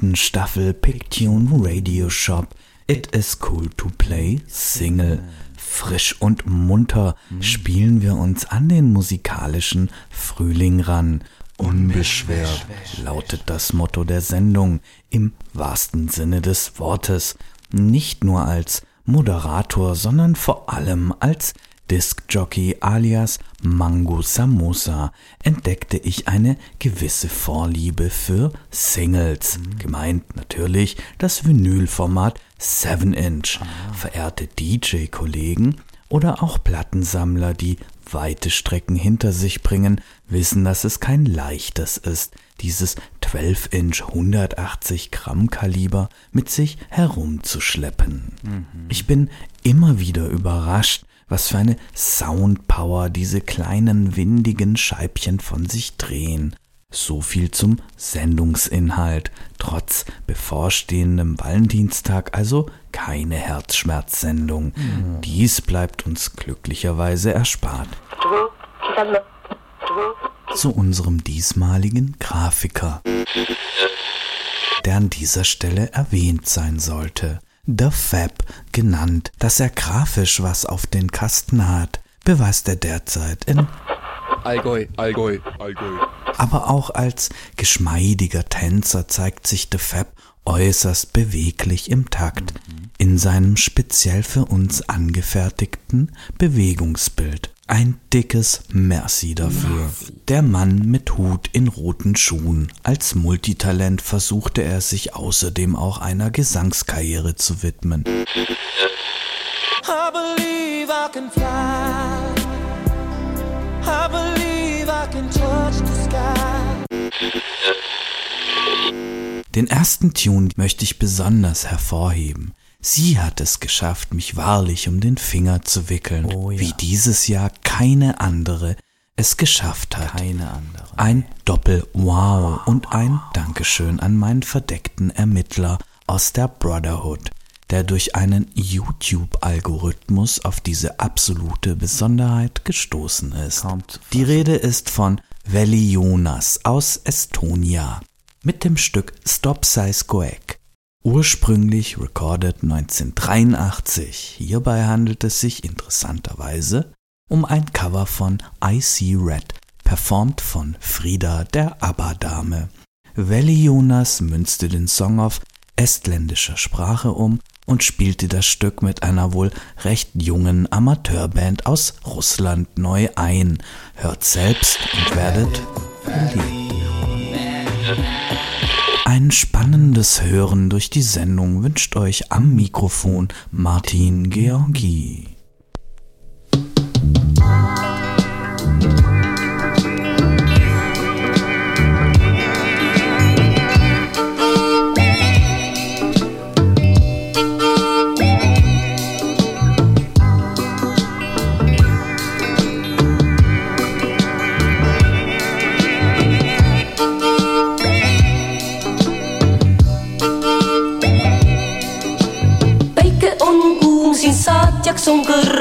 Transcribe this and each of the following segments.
zweiten Staffel Pictune Radio Shop. It is cool to play Single. Frisch und munter spielen wir uns an den musikalischen Frühling ran. Unbeschwert lautet das Motto der Sendung im wahrsten Sinne des Wortes. Nicht nur als Moderator, sondern vor allem als Discjockey alias Mango Samosa entdeckte ich eine gewisse Vorliebe für Singles. Mhm. Gemeint natürlich das Vinylformat 7 Inch. Ah. Verehrte DJ-Kollegen oder auch Plattensammler, die weite Strecken hinter sich bringen, wissen, dass es kein leichtes ist, dieses 12-Inch 180 Gramm Kaliber mit sich herumzuschleppen. Mhm. Ich bin immer wieder überrascht, was für eine Soundpower diese kleinen windigen Scheibchen von sich drehen. So viel zum Sendungsinhalt. Trotz bevorstehendem Valentinstag also keine Herzschmerzsendung. Mhm. Dies bleibt uns glücklicherweise erspart. Zu unserem diesmaligen Grafiker, der an dieser Stelle erwähnt sein sollte. The Fab genannt, dass er grafisch was auf den Kasten hat, beweist er derzeit in Allgäu, Allgäu, Allgäu. Aber auch als geschmeidiger Tänzer zeigt sich The Fab äußerst beweglich im Takt in seinem speziell für uns angefertigten Bewegungsbild. Ein dickes Merci dafür. Der Mann mit Hut in roten Schuhen. Als Multitalent versuchte er sich außerdem auch einer Gesangskarriere zu widmen. Den ersten Tune möchte ich besonders hervorheben. Sie hat es geschafft, mich wahrlich um den Finger zu wickeln, oh ja. wie dieses Jahr keine andere es geschafft hat. Keine andere. Ein Doppel-Wow und ein Dankeschön an meinen verdeckten Ermittler aus der Brotherhood, der durch einen YouTube-Algorithmus auf diese absolute Besonderheit gestoßen ist. Die Rede ist von Veli Jonas aus Estonia mit dem Stück Stop Size Goek. Ursprünglich recorded 1983. Hierbei handelt es sich interessanterweise um ein Cover von I See Red, performt von Frida der ABBA-Dame. Veli Jonas münzte den Song auf estländischer Sprache um und spielte das Stück mit einer wohl recht jungen Amateurband aus Russland neu ein. Hört selbst und werdet verliebt. Ein spannendes Hören durch die Sendung wünscht euch am Mikrofon Martin Georgi.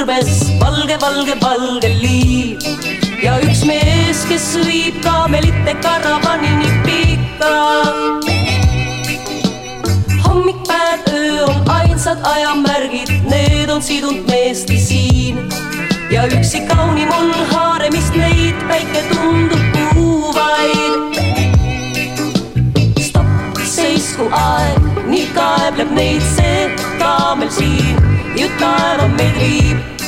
On kõrbes valge, valge, valge liiv ja üks mees, kes viib kaamelite karavani nii pika. hommik, päev, öö on ainsad ajamärgid, need on sidunud meesti siin ja üksi kaunim on haaremist neid, päike tundub puuvaid. stopp, seisku aeg, nii kaebleb neid see kaamel siin ju taeva meid viib.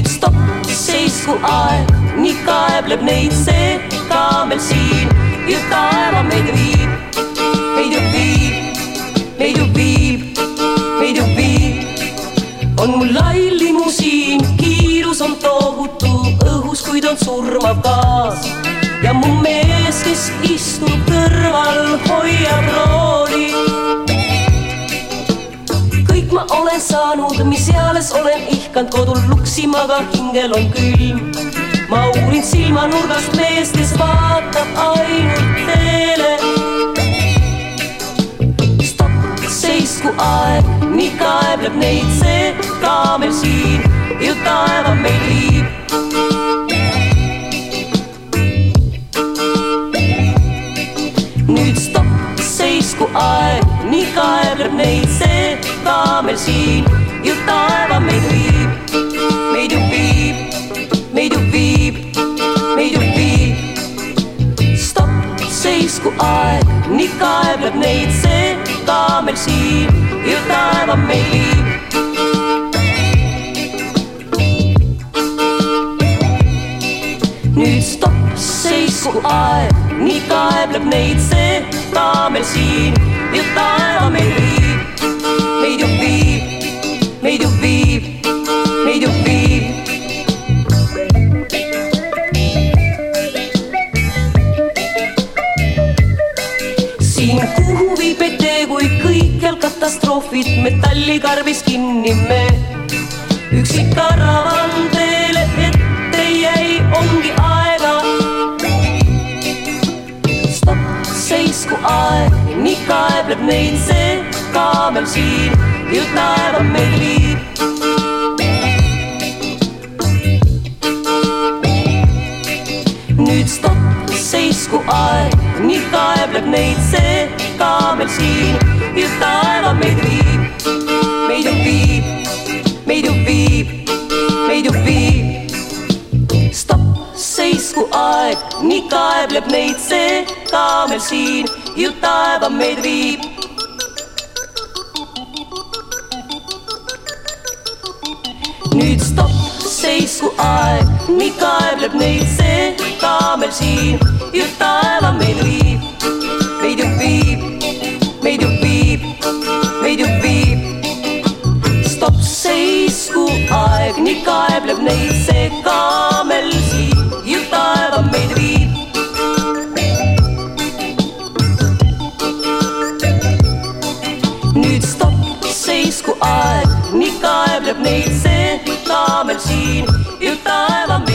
Nüüd stopp, seisku aeg, nii kaebleb neid see kaamel siin ju taeva meid viib, meid ju viib, meid ju viib, meid ju viib. on mul lai limusiin, kiirus on tohutu õhus, kuid on surmav gaas ja mu mees, kes istub kõrval, hoiab rooli. Olen saanud, mis eales olen ihkanud kodul luksima, aga hingel on külm. ma uurin silmanurgast meest, kes vaatab ainult teele. stopp, seisku aeg, nii kaebleb neid see kaamel siin ju taeva meid viib. nüüd stopp, seisku aeg, nii kaebleb neid see ka meil siin, ju taeva meid viib, meid ju viib, meid ju viib, meid ju viib. stopp, seisku aeg, nii kaebleb neid see ka meil siin, ju taeva meid viib. nüüd stopp, seisku aeg, nii kaebleb neid see ka meil siin, ju taeva meid viib, katastroofid metallikarbis kinni me üksik karavan teele ette jäi, ongi aega. stopp, seisku aeg, nii kaebleb neid see ka meil siin, ju taeva meil viib. nüüd stopp, seisku aeg, nii kaebleb neid see ka meil siin, ju taeva meid viib, meid ju viib, meid ju viib, meid ju viib. stopp, seisku aeg, nii kaebleb neid see ka meil siin, ju taeva meid viib. nüüd stopp, seisku aeg, nii kaebleb neid see ka meil siin, ju taeva meid viib, meid ju viib, kaebleb neid see ka meil siin, ju taeva meid viib. nüüd stopp, seisku aeg, nii kaebleb neid see ka meil siin, ju taeva meid viib,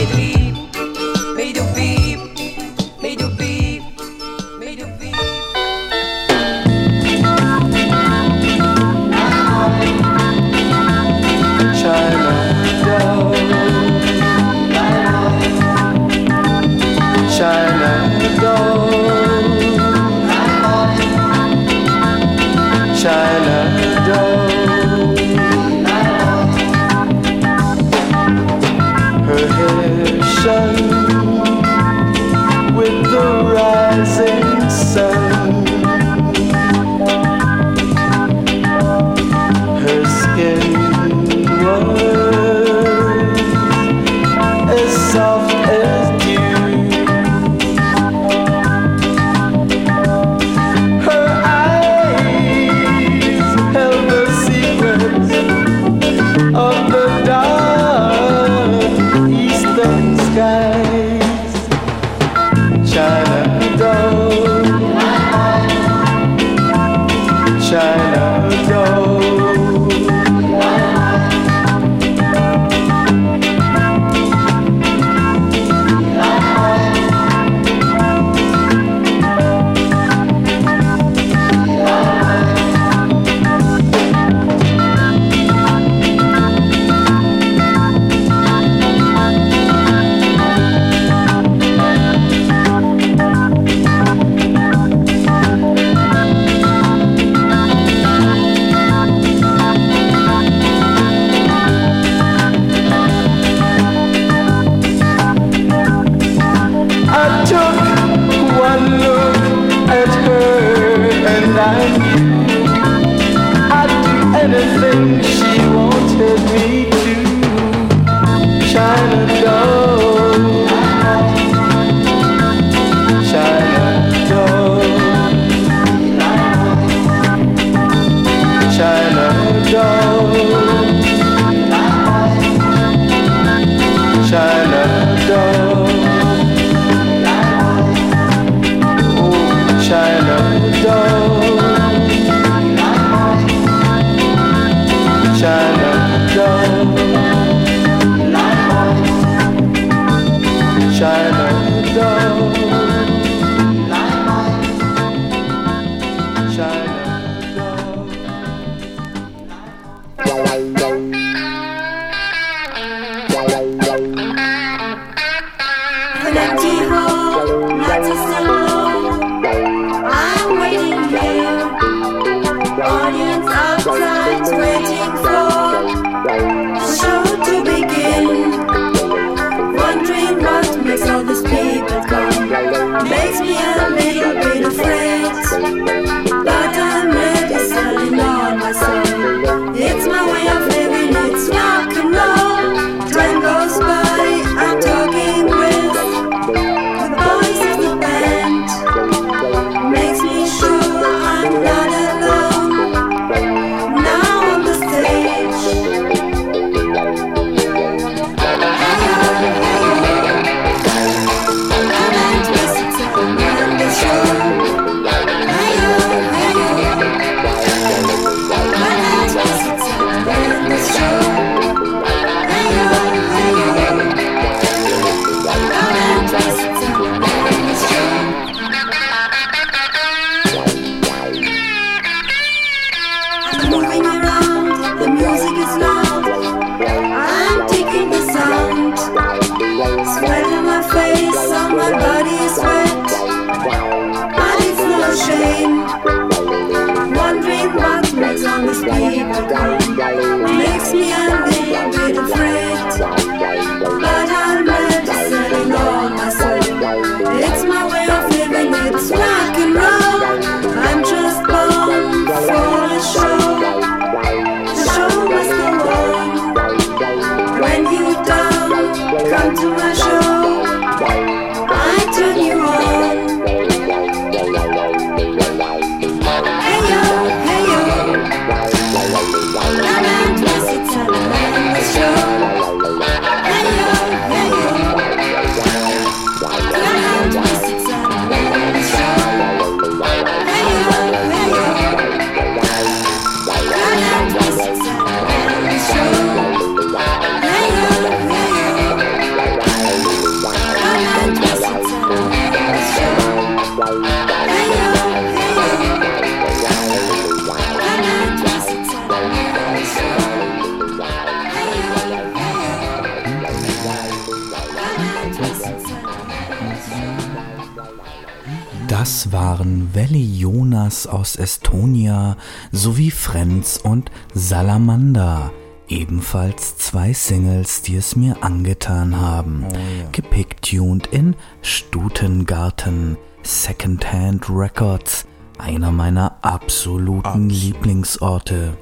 Salamander. Ebenfalls zwei Singles, die es mir angetan haben. Gepicktuned in Stutengarten, Secondhand Records, einer meiner absoluten Lieblingsorte.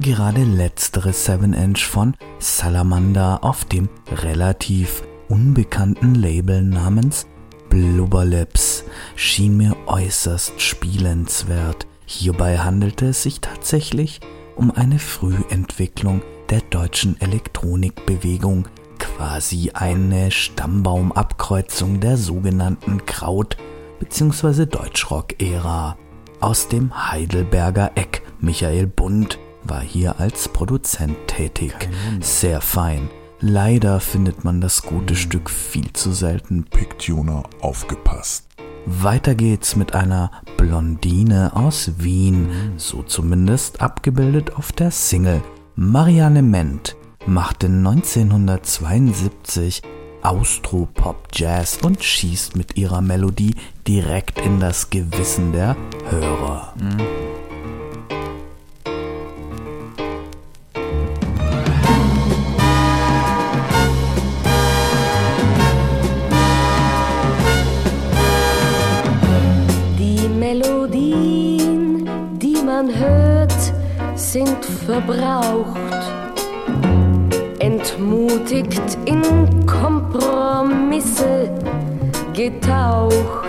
Gerade letztere 7-Inch von Salamander auf dem relativ unbekannten Label namens Blubberlips schien mir äußerst spielenswert. Hierbei handelte es sich tatsächlich um eine Frühentwicklung der deutschen Elektronikbewegung, quasi eine Stammbaumabkreuzung der sogenannten Kraut- bzw. Deutschrock-Ära. Aus dem Heidelberger Eck Michael Bund war hier als Produzent tätig. Sehr fein. Leider findet man das gute Stück viel zu selten. Pictuner aufgepasst. Weiter geht's mit einer Blondine aus Wien, so zumindest abgebildet auf der Single. Marianne Ment machte 1972 Austropop-Jazz und schießt mit ihrer Melodie direkt in das Gewissen der Hörer. Die sind verbraucht, entmutigt in Kompromisse getaucht.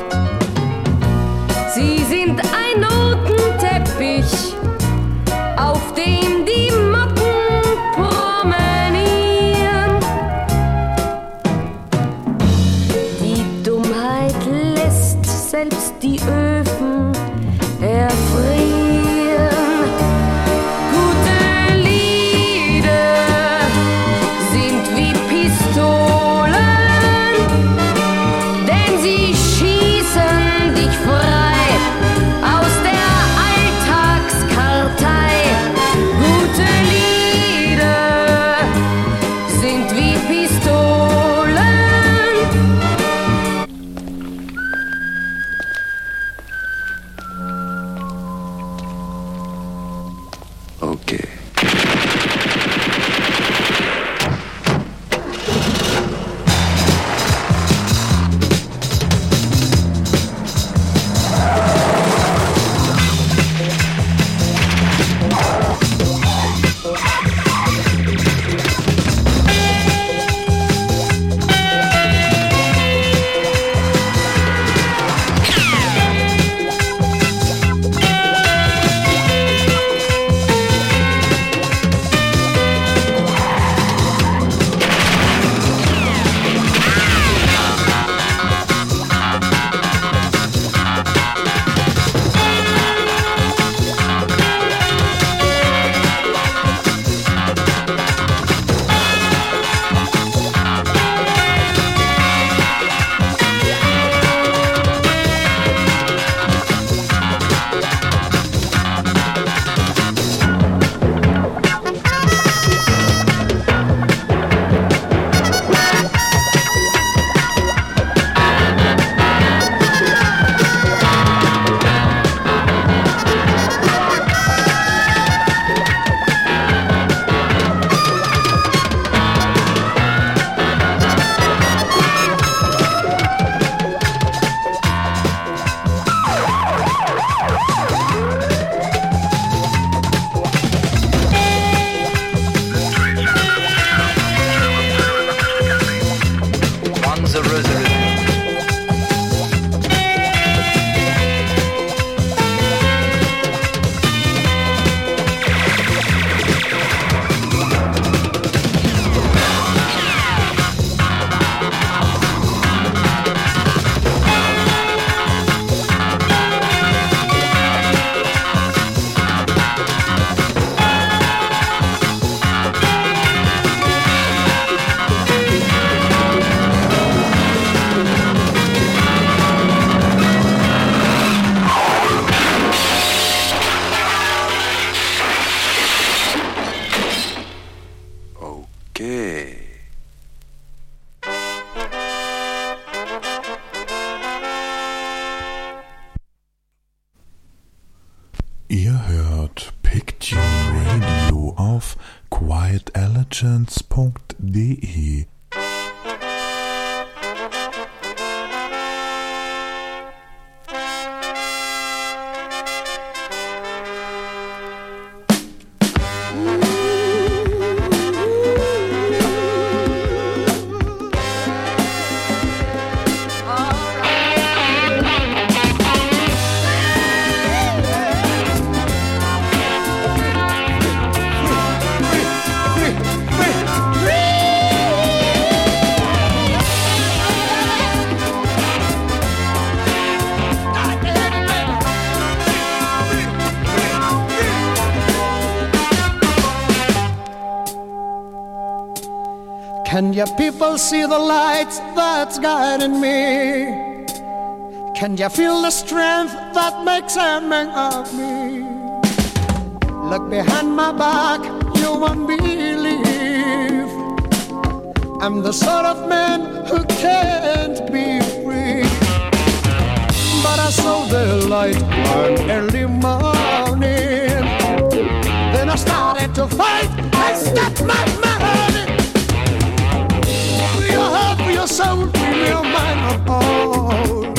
quietelegance.de. Can the light that's guiding me? Can you feel the strength that makes a man of me? Look behind my back, you won't believe. I'm the sort of man who can't be free. But I saw the light one early morning. Then I started to fight and stepped my heart, free your soul, free your mind, oh, oh.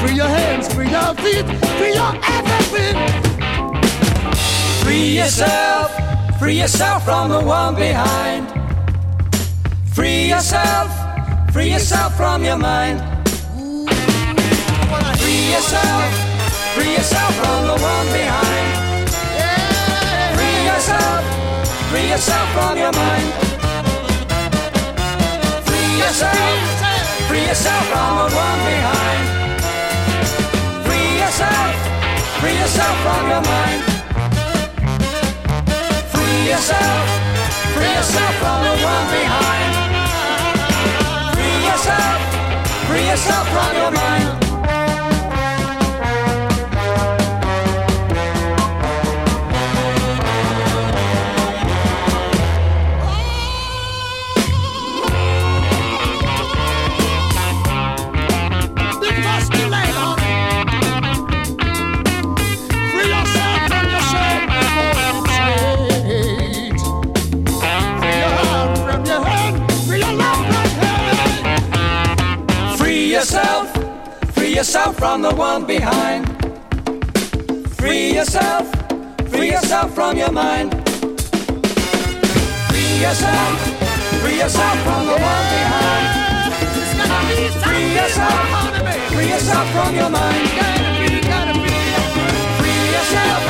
Free your hands, free your feet, free your everything. Free yourself, free yourself from the one behind. Free yourself, free yourself from your mind. Free yourself, free yourself from the one behind. Free yourself, free yourself from your mind. Yourself, free yourself from the one behind. Free yourself, free yourself from your mind. Free yourself, free yourself from the one behind. Free yourself, free yourself from your mind. Yourself from the one behind. Free yourself, free yourself from your mind. Free yourself, free yourself from the one behind. Free yourself, free yourself from your mind. Free yourself,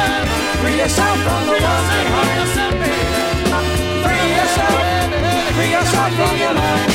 free yourself from the one behind. Free yourself, free yourself from your mind.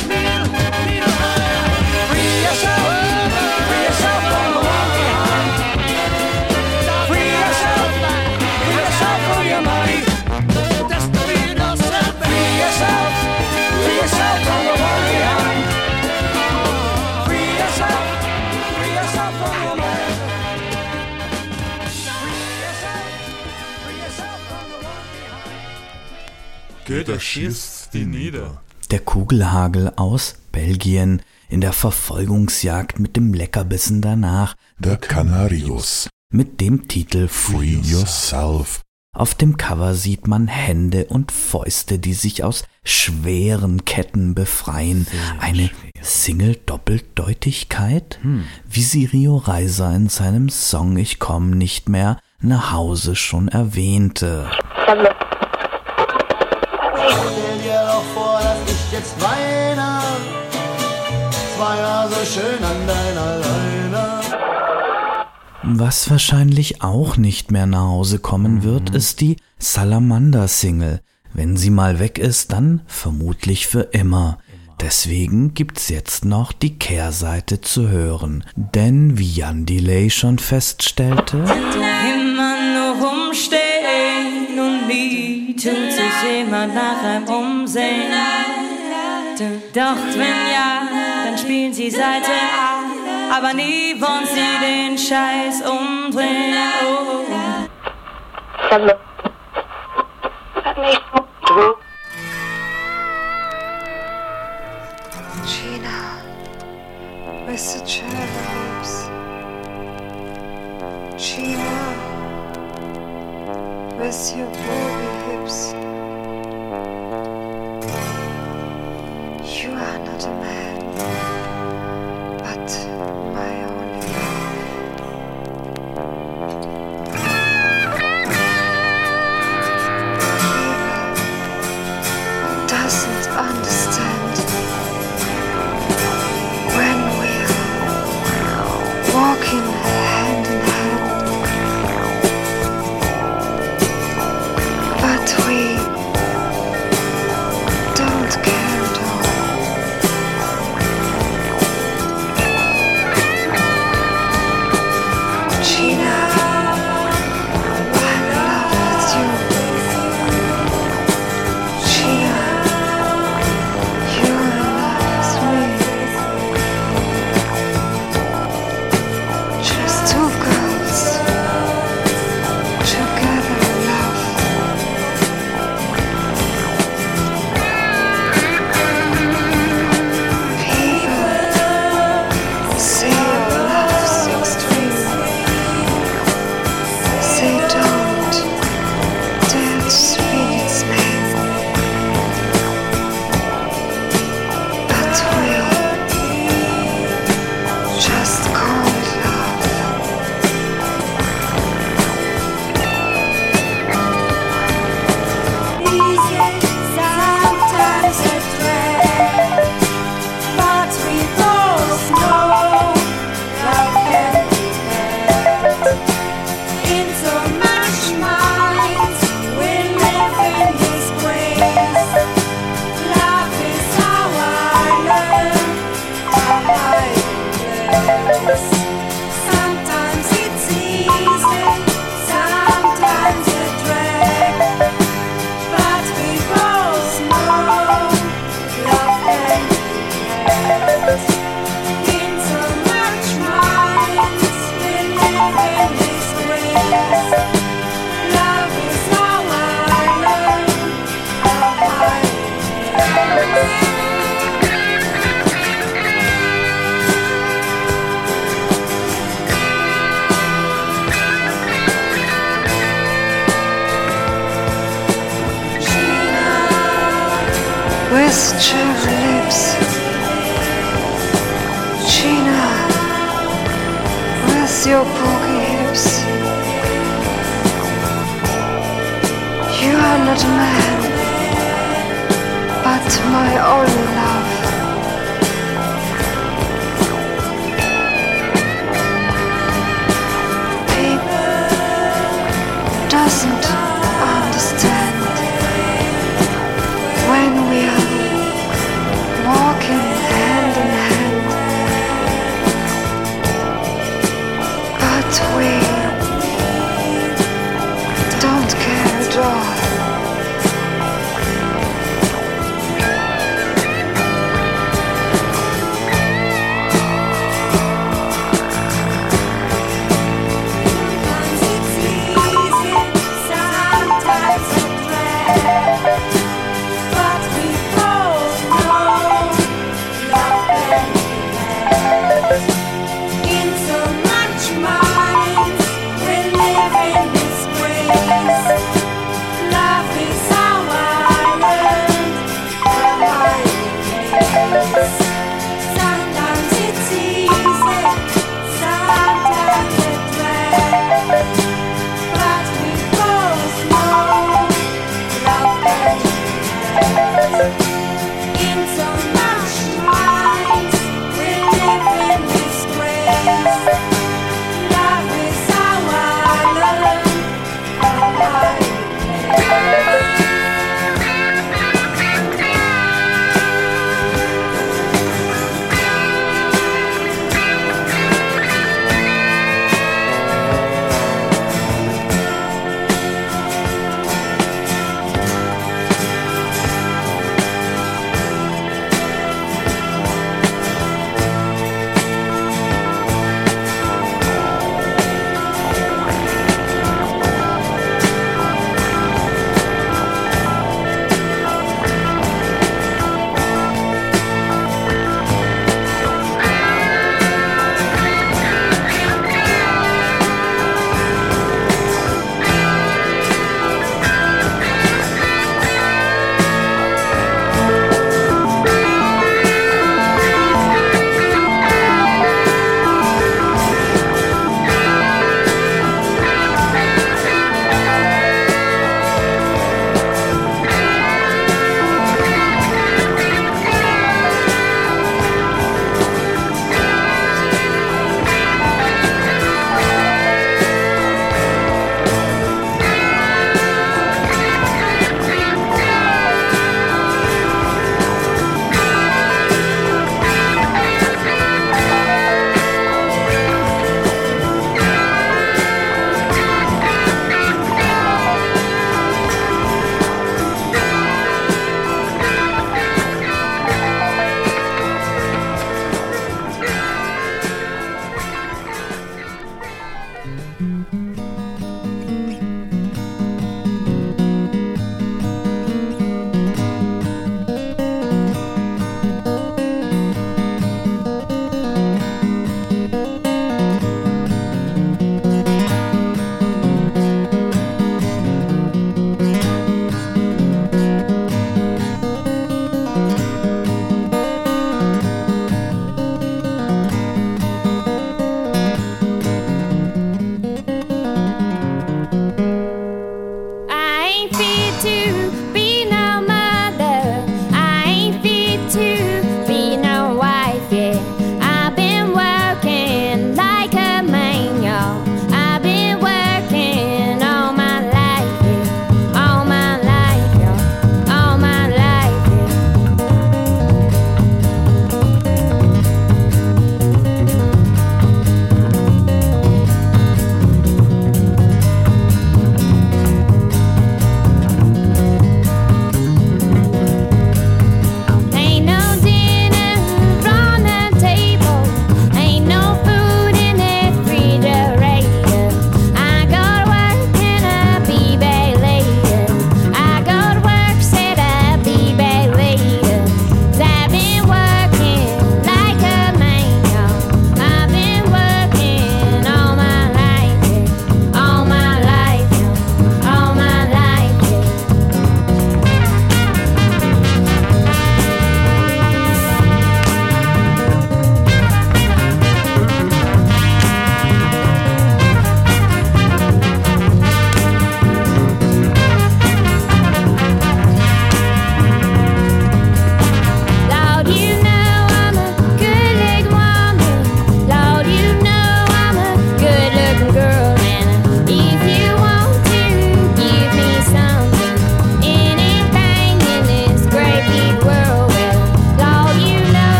Behind. Geht, er schießt die nieder. Der Kugelhagel aus Belgien in der Verfolgungsjagd mit dem Leckerbissen danach Der Canarius. mit dem Titel Free yourself. Auf dem Cover sieht man Hände und Fäuste, die sich aus schweren Ketten befreien. Eine Single-Doppeldeutigkeit? Wie sie Rio Reiser in seinem Song Ich komm nicht mehr nach Hause schon erwähnte. Stell schön an deiner Leine. Was wahrscheinlich auch nicht mehr nach Hause kommen wird, ist die Salamander-Single. Wenn sie mal weg ist, dann vermutlich für immer. Deswegen gibt's jetzt noch die Kehrseite zu hören. Denn wie Jan Delay schon feststellte, Immer nur rumstehen und nie tut sich jemand nach einem umsehen. Doch wenn ja, spielen sie Seite A, aber nie wollen sie den Scheiß umdrehen. Oh. Gina, the cherubs. Gina, with your boogie hips. You are not a man, night.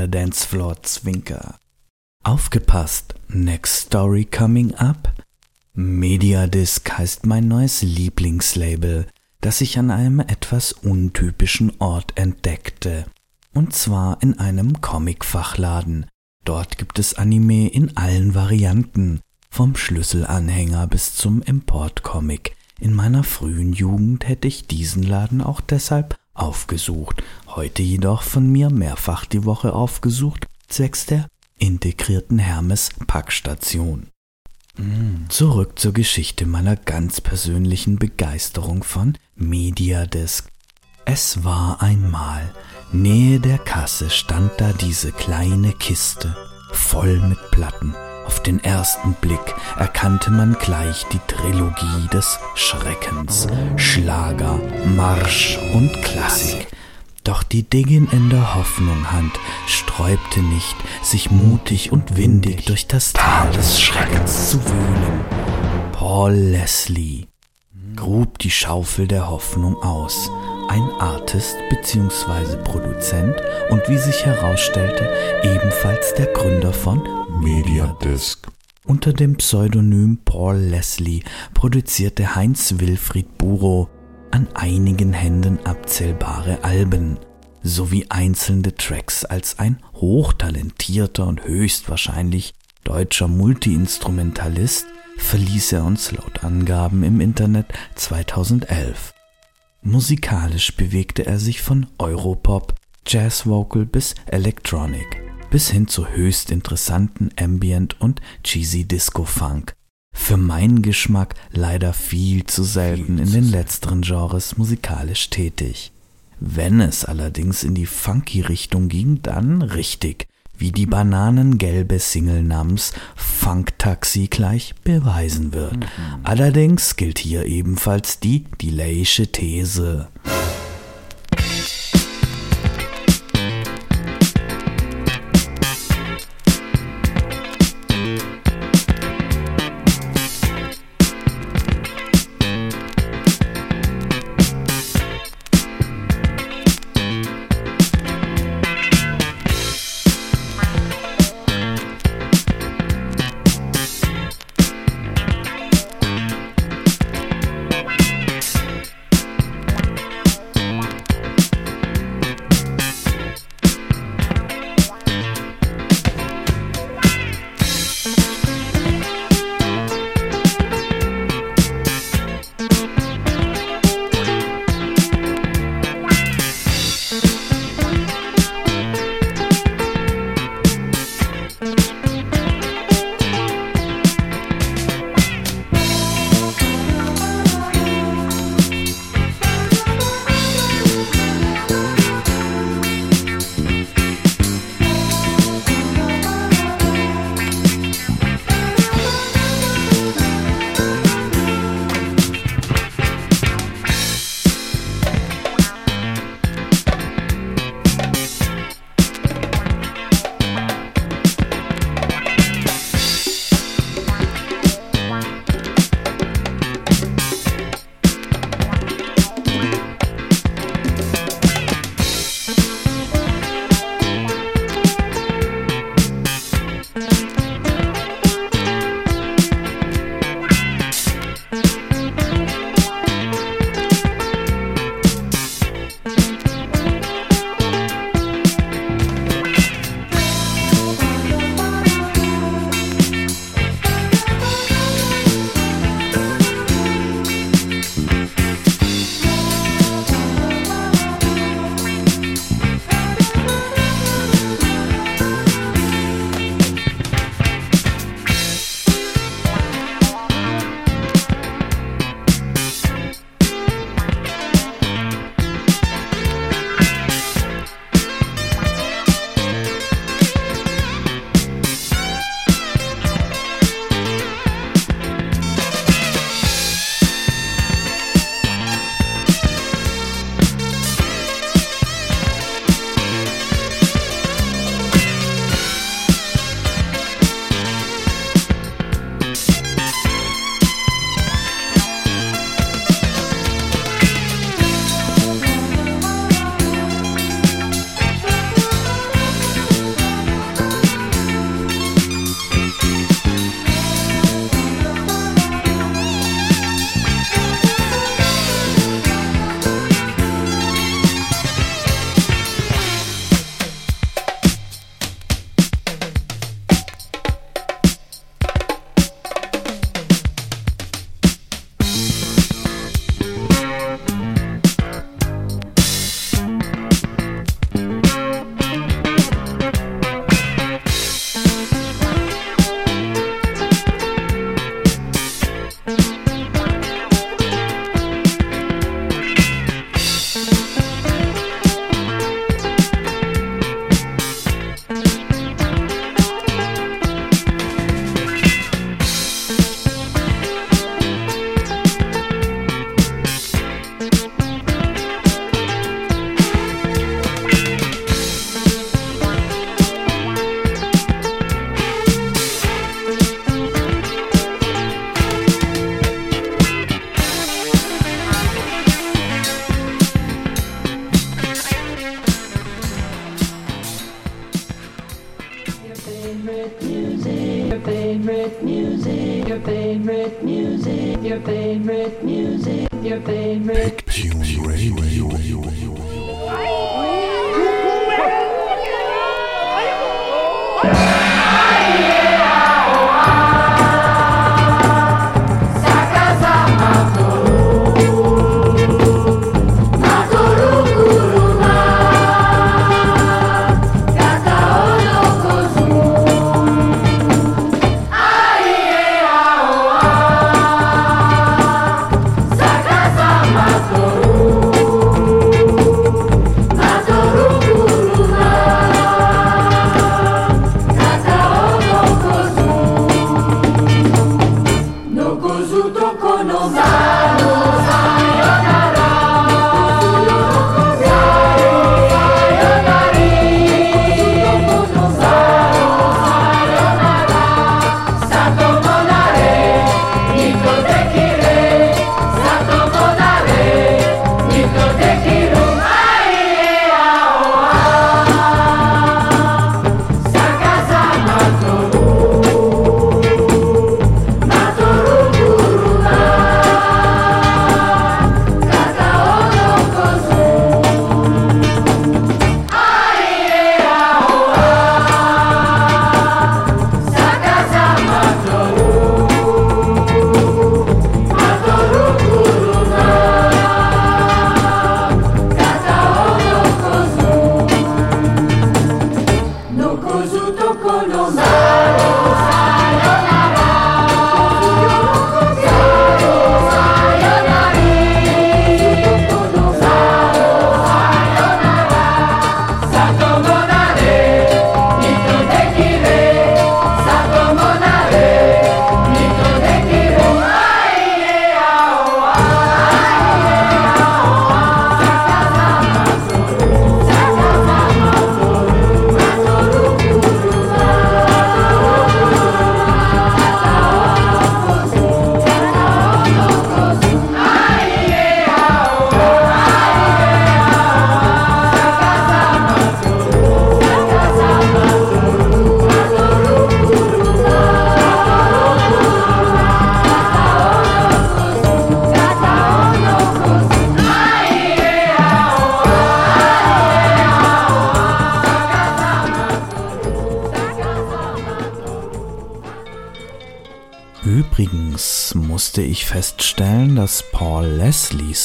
Blood on the Dance Floor Zwinker. Aufgepasst, next story coming up. Mediadisc heißt mein neues Lieblingslabel, das ich an einem etwas untypischen Ort entdeckte. Und zwar in einem Comicfachladen. Dort gibt es Anime in allen Varianten, vom Schlüsselanhänger bis zum Importcomic. In meiner frühen Jugend hätte ich diesen Laden auch deshalb aufgesucht, heute jedoch von mir mehrfach die Woche aufgesucht, zwecks der integrierten Hermes Packstation. Zurück zur Geschichte meiner ganz persönlichen Begeisterung von Mediadesk. Es war einmal, nähe der Kasse stand da diese kleine Kiste, voll mit Platten. Auf den ersten Blick erkannte man gleich die Trilogie des Schreckens, Schlager, Marsch und Klassik. Doch die Diggin in der Hoffnung Hand sträubte nicht, sich mutig und windig durch das Tal des Schreckens zu wühlen. Paul Leslie grub die Schaufel der Hoffnung aus, ein Artist bzw. Produzent und wie sich herausstellte, ebenfalls der Gründer von Mediadisc. Unter dem Pseudonym Paul Leslie produzierte Heinz Wilfried Burow an einigen Händen abzählbare Alben sowie einzelne Tracks als ein hochtalentierter und höchstwahrscheinlich deutscher Multiinstrumentalist verließ er uns laut Angaben im Internet 2011. Musikalisch bewegte er sich von Europop, Jazzvocal bis Electronic, bis hin zu höchst interessanten Ambient und cheesy Disco Funk. Für meinen Geschmack leider viel zu selten in den letzteren Genres musikalisch tätig. Wenn es allerdings in die funky Richtung ging, dann richtig, wie die bananengelbe Single namens Funk Taxi gleich beweisen wird. Allerdings gilt hier ebenfalls die Delayische These.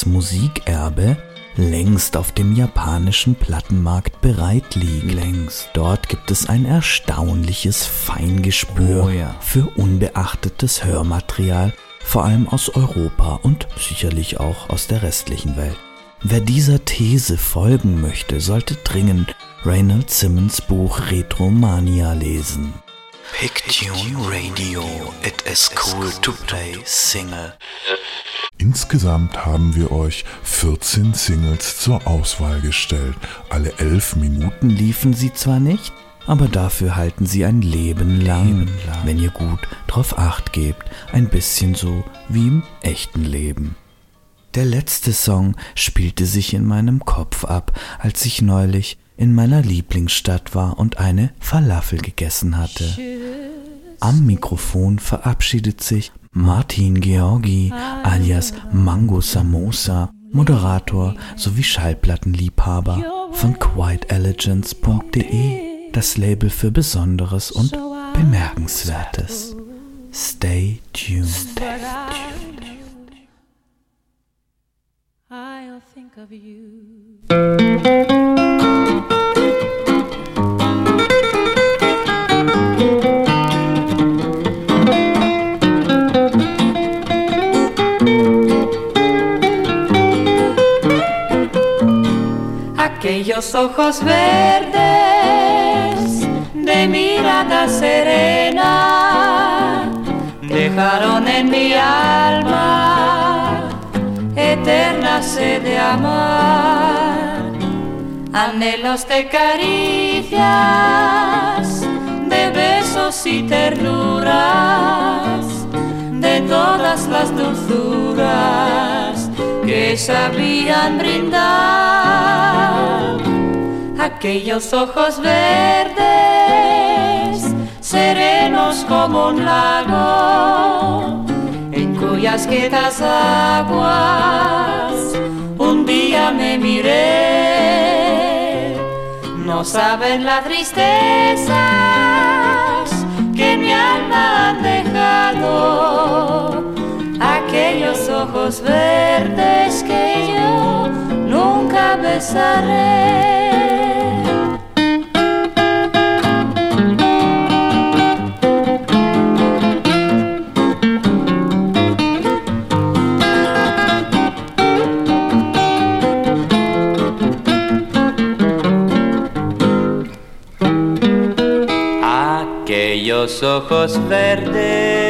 Musikerbe längst auf dem japanischen Plattenmarkt bereit liegt. Längst. Dort gibt es ein erstaunliches Feingespür Oh ja. für unbeachtetes Hörmaterial, vor allem aus Europa und sicherlich auch aus der restlichen Welt. Wer dieser These folgen möchte, sollte dringend Reynald Simmons Buch Retromania lesen. Pictune Radio, it is cool to play Single. Insgesamt haben wir euch 14 Singles zur Auswahl gestellt. Alle 11 Minuten Liefen sie zwar nicht, aber dafür halten sie ein Leben lang, wenn ihr gut drauf acht gebt, ein bisschen so wie im echten Leben. Der letzte Song spielte sich in meinem Kopf ab, als ich neulich in meiner Lieblingsstadt war und eine Falafel gegessen hatte. Am Mikrofon verabschiedet sich Martin Georgi alias Mango Samosa, Moderator sowie Schallplattenliebhaber von quietelegance.de, das Label für Besonderes und Bemerkenswertes. Stay tuned. I'll think of you. Aquellos ojos verdes de mirada serena dejaron en mi alma eterna sed de amar, anhelos de caricias, de besos y ternuras, de todas las dulzuras que sabían brindar aquellos ojos verdes, serenos como un lago, en tuyas quietas aguas. Un día me miré, no saben la tristeza que mi alma han dejado. Aquellos ojos verdes que yo nunca besaré. Aquellos ojos verdes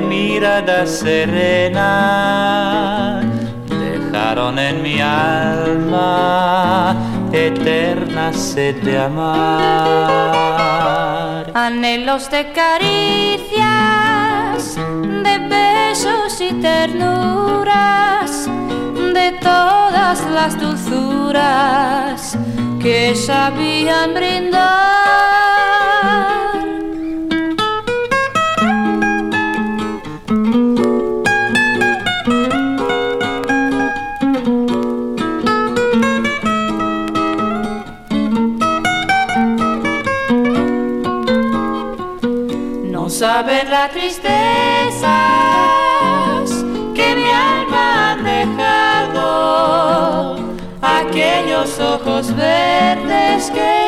mirada serena dejaron en mi alma eterna sed de amar. Anhelos de caricias, de besos y ternuras, de todas las dulzuras que sabían brindar. saben las tristezas que mi alma ha dejado. Aquellos ojos verdes que